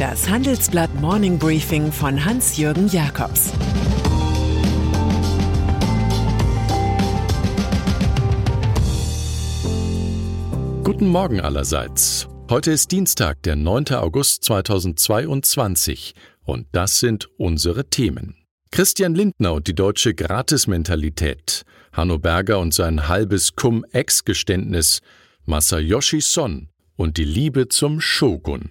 Das Handelsblatt Morning Briefing von Hans-Jürgen Jakobs Guten Morgen allerseits. Heute ist Dienstag, der 9. August 2022 und das sind unsere Themen. Christian Lindner und die deutsche Gratismentalität, Hanno Berger und sein halbes Cum-Ex-Geständnis, Masayoshi Son und die Liebe zum Shogun.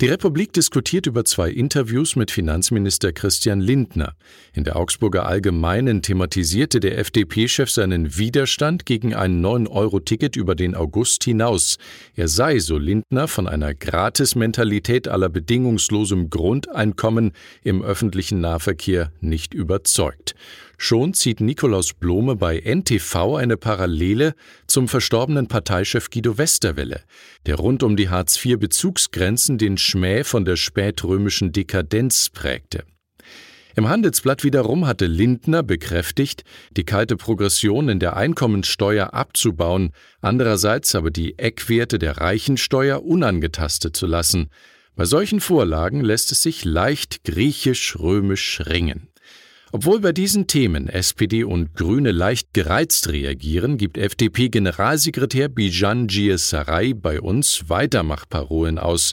die Republik diskutiert über zwei Interviews mit Finanzminister Christian Lindner. In der Augsburger Allgemeinen thematisierte der FDP-Chef seinen Widerstand gegen ein 9-Euro-Ticket über den August hinaus. Er sei, so Lindner, von einer Gratismentalität aller bedingungslosem Grundeinkommen im öffentlichen Nahverkehr nicht überzeugt. Schon zieht Nikolaus Blome bei NTV eine Parallele zum verstorbenen Parteichef Guido Westerwelle, der rund um die Hartz-IV-Bezugsgrenzen den Schmäh von der spätrömischen Dekadenz prägte. Im Handelsblatt wiederum hatte Lindner bekräftigt, die kalte Progression in der Einkommensteuer abzubauen, andererseits aber die Eckwerte der Reichensteuer unangetastet zu lassen. Bei solchen Vorlagen lässt es sich leicht griechisch-römisch ringen. Obwohl bei diesen Themen SPD und Grüne leicht gereizt reagieren, gibt FDP-Generalsekretär Bijan Sarai bei uns Weitermachparolen aus.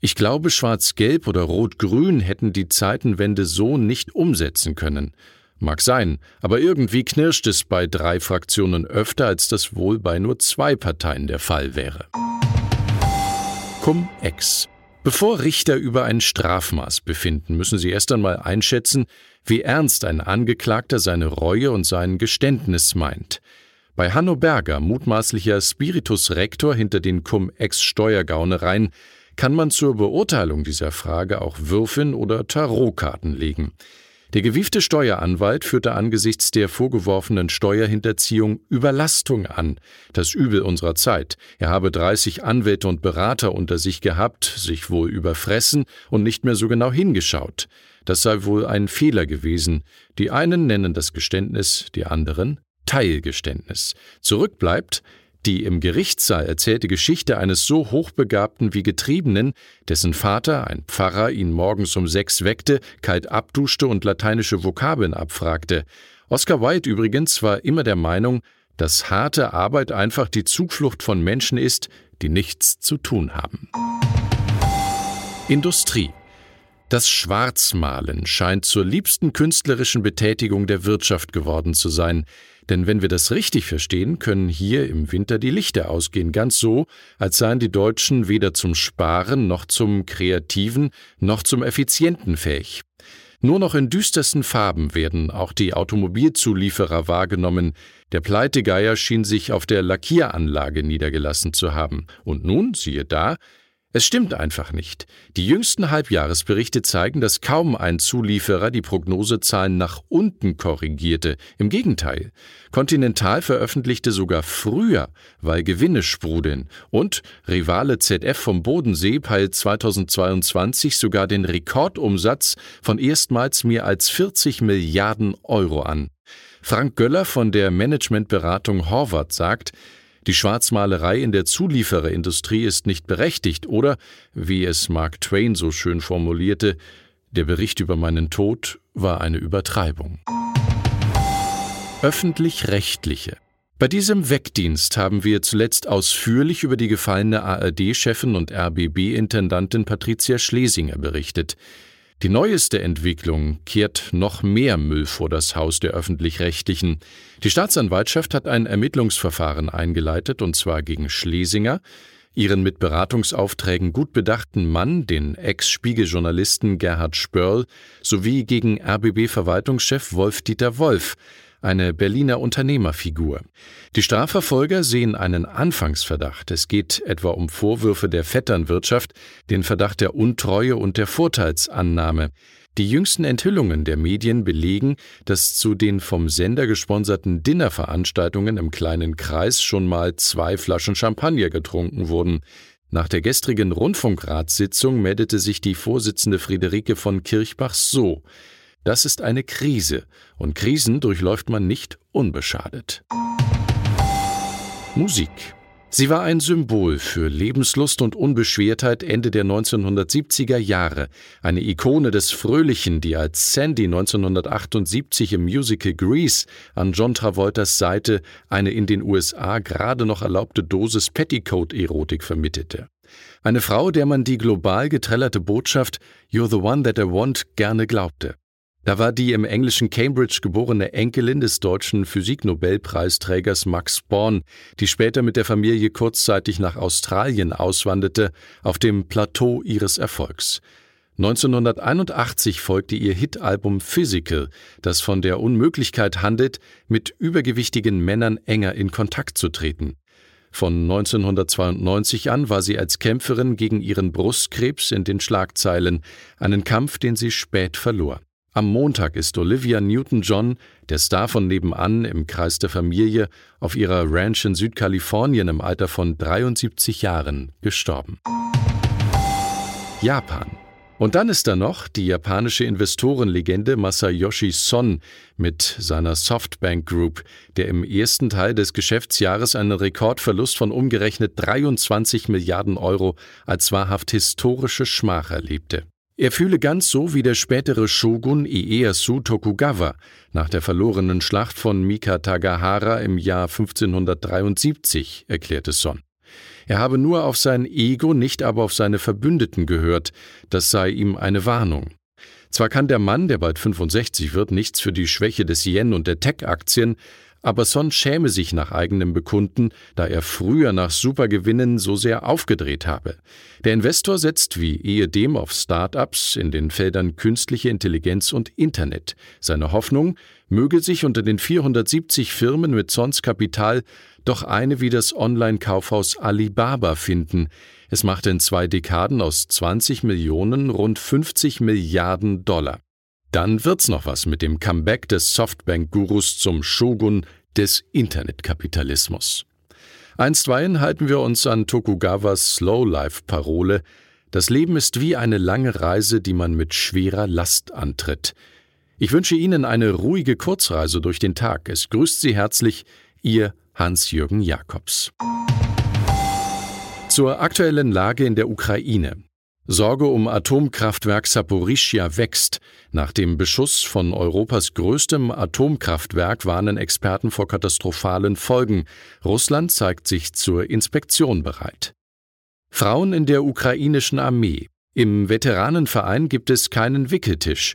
Ich glaube, Schwarz-Gelb oder Rot-Grün hätten die Zeitenwende so nicht umsetzen können. Mag sein, aber irgendwie knirscht es bei drei Fraktionen öfter, als das wohl bei nur zwei Parteien der Fall wäre. Cum-Ex Bevor Richter über ein Strafmaß befinden, müssen sie erst einmal einschätzen, wie ernst ein Angeklagter seine Reue und sein Geständnis meint. Bei Hanno Berger, mutmaßlicher Spiritus Rector hinter den Cum-Ex-Steuergaunereien, kann man zur Beurteilung dieser Frage auch Würfeln oder Tarotkarten legen. Der gewiefte Steueranwalt führte angesichts der vorgeworfenen Steuerhinterziehung Überlastung an, das Übel unserer Zeit. Er habe 30 Anwälte und Berater unter sich gehabt, sich wohl überfressen und nicht mehr so genau hingeschaut. Das sei wohl ein Fehler gewesen. Die einen nennen das Geständnis, die anderen Teilgeständnis. Zurück bleibt, die im Gerichtssaal erzählte Geschichte eines so hochbegabten wie Getriebenen, dessen Vater, ein Pfarrer, ihn morgens um sechs weckte, kalt abduschte und lateinische Vokabeln abfragte. Oscar Wilde übrigens war immer der Meinung, dass harte Arbeit einfach die Zuflucht von Menschen ist, die nichts zu tun haben. Industrie das Schwarzmalen scheint zur liebsten künstlerischen Betätigung der Wirtschaft geworden zu sein. Denn wenn wir das richtig verstehen, können hier im Winter die Lichter ausgehen, ganz so, als seien die Deutschen weder zum Sparen noch zum Kreativen noch zum Effizienten fähig. Nur noch in düstersten Farben werden auch die Automobilzulieferer wahrgenommen. Der Pleitegeier schien sich auf der Lackieranlage niedergelassen zu haben. Und nun, siehe da, es stimmt einfach nicht. Die jüngsten Halbjahresberichte zeigen, dass kaum ein Zulieferer die Prognosezahlen nach unten korrigierte. Im Gegenteil. Continental veröffentlichte sogar früher, weil Gewinne sprudeln. Und Rivale ZF vom Bodensee peilt 2022 sogar den Rekordumsatz von erstmals mehr als 40 Milliarden Euro an. Frank Göller von der Managementberatung Horvath sagt, die Schwarzmalerei in der Zuliefererindustrie ist nicht berechtigt oder, wie es Mark Twain so schön formulierte, der Bericht über meinen Tod war eine Übertreibung. Öffentlich-rechtliche bei diesem Wegdienst haben wir zuletzt ausführlich über die gefallene ARD-Chefin und RBB-Intendantin Patricia Schlesinger berichtet. Die neueste Entwicklung kehrt noch mehr Müll vor das Haus der öffentlich-rechtlichen. Die Staatsanwaltschaft hat ein Ermittlungsverfahren eingeleitet, und zwar gegen Schlesinger. Ihren mit Beratungsaufträgen gut bedachten Mann, den Ex-Spiegeljournalisten Gerhard Spörl, sowie gegen RBB-Verwaltungschef Wolf-Dieter Wolf, eine Berliner Unternehmerfigur. Die Strafverfolger sehen einen Anfangsverdacht. Es geht etwa um Vorwürfe der Vetternwirtschaft, den Verdacht der Untreue und der Vorteilsannahme. Die jüngsten Enthüllungen der Medien belegen, dass zu den vom Sender gesponserten Dinnerveranstaltungen im kleinen Kreis schon mal zwei Flaschen Champagner getrunken wurden. Nach der gestrigen Rundfunkratssitzung meldete sich die Vorsitzende Friederike von Kirchbach so das ist eine Krise, und Krisen durchläuft man nicht unbeschadet. Musik Sie war ein Symbol für Lebenslust und Unbeschwertheit Ende der 1970er Jahre, eine Ikone des Fröhlichen, die als Sandy 1978 im Musical Grease an John Travoltas Seite eine in den USA gerade noch erlaubte Dosis Petticoat-Erotik vermittelte. Eine Frau, der man die global getrellerte Botschaft You're the one that I want gerne glaubte. Da war die im englischen Cambridge geborene Enkelin des deutschen Physiknobelpreisträgers Max Born, die später mit der Familie kurzzeitig nach Australien auswanderte, auf dem Plateau ihres Erfolgs. 1981 folgte ihr Hitalbum Physical, das von der Unmöglichkeit handelt, mit übergewichtigen Männern enger in Kontakt zu treten. Von 1992 an war sie als Kämpferin gegen ihren Brustkrebs in den Schlagzeilen, einen Kampf, den sie spät verlor. Am Montag ist Olivia Newton-John, der Star von nebenan im Kreis der Familie, auf ihrer Ranch in Südkalifornien im Alter von 73 Jahren gestorben. Japan. Und dann ist da noch die japanische Investorenlegende Masayoshi Son mit seiner Softbank Group, der im ersten Teil des Geschäftsjahres einen Rekordverlust von umgerechnet 23 Milliarden Euro als wahrhaft historische Schmach erlebte. Er fühle ganz so wie der spätere Shogun Ieyasu Tokugawa nach der verlorenen Schlacht von Mika Tagahara im Jahr 1573, erklärte Son. Er habe nur auf sein Ego, nicht aber auf seine Verbündeten gehört, das sei ihm eine Warnung. Zwar kann der Mann, der bald 65 wird, nichts für die Schwäche des Yen und der Tech-Aktien, aber Son schäme sich nach eigenem Bekunden, da er früher nach Supergewinnen so sehr aufgedreht habe. Der Investor setzt wie ehedem auf Start-ups in den Feldern künstliche Intelligenz und Internet. Seine Hoffnung, möge sich unter den 470 Firmen mit Sons Kapital doch eine wie das Online-Kaufhaus Alibaba finden. Es machte in zwei Dekaden aus 20 Millionen rund 50 Milliarden Dollar. Dann wird's noch was mit dem Comeback des Softbank-Gurus zum Shogun des Internetkapitalismus. Einstweilen halten wir uns an Tokugawas Slow-Life-Parole Das Leben ist wie eine lange Reise, die man mit schwerer Last antritt. Ich wünsche Ihnen eine ruhige Kurzreise durch den Tag. Es grüßt Sie herzlich Ihr Hans-Jürgen Jakobs. Zur aktuellen Lage in der Ukraine. Sorge um Atomkraftwerk Saporischia wächst. Nach dem Beschuss von Europas größtem Atomkraftwerk warnen Experten vor katastrophalen Folgen. Russland zeigt sich zur Inspektion bereit. Frauen in der ukrainischen Armee. Im Veteranenverein gibt es keinen Wickeltisch.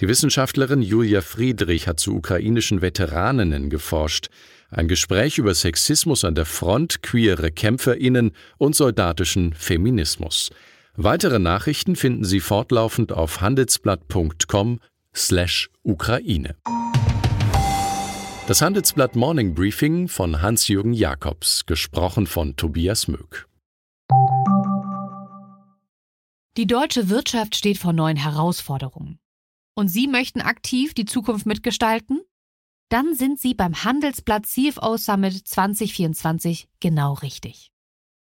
Die Wissenschaftlerin Julia Friedrich hat zu ukrainischen Veteraninnen geforscht. Ein Gespräch über Sexismus an der Front, queere Kämpferinnen und soldatischen Feminismus. Weitere Nachrichten finden Sie fortlaufend auf handelsblatt.com/Ukraine. Das Handelsblatt Morning Briefing von Hans-Jürgen Jakobs, gesprochen von Tobias Möck. Die deutsche Wirtschaft steht vor neuen Herausforderungen. Und Sie möchten aktiv die Zukunft mitgestalten? Dann sind Sie beim Handelsblatt CFO Summit 2024 genau richtig.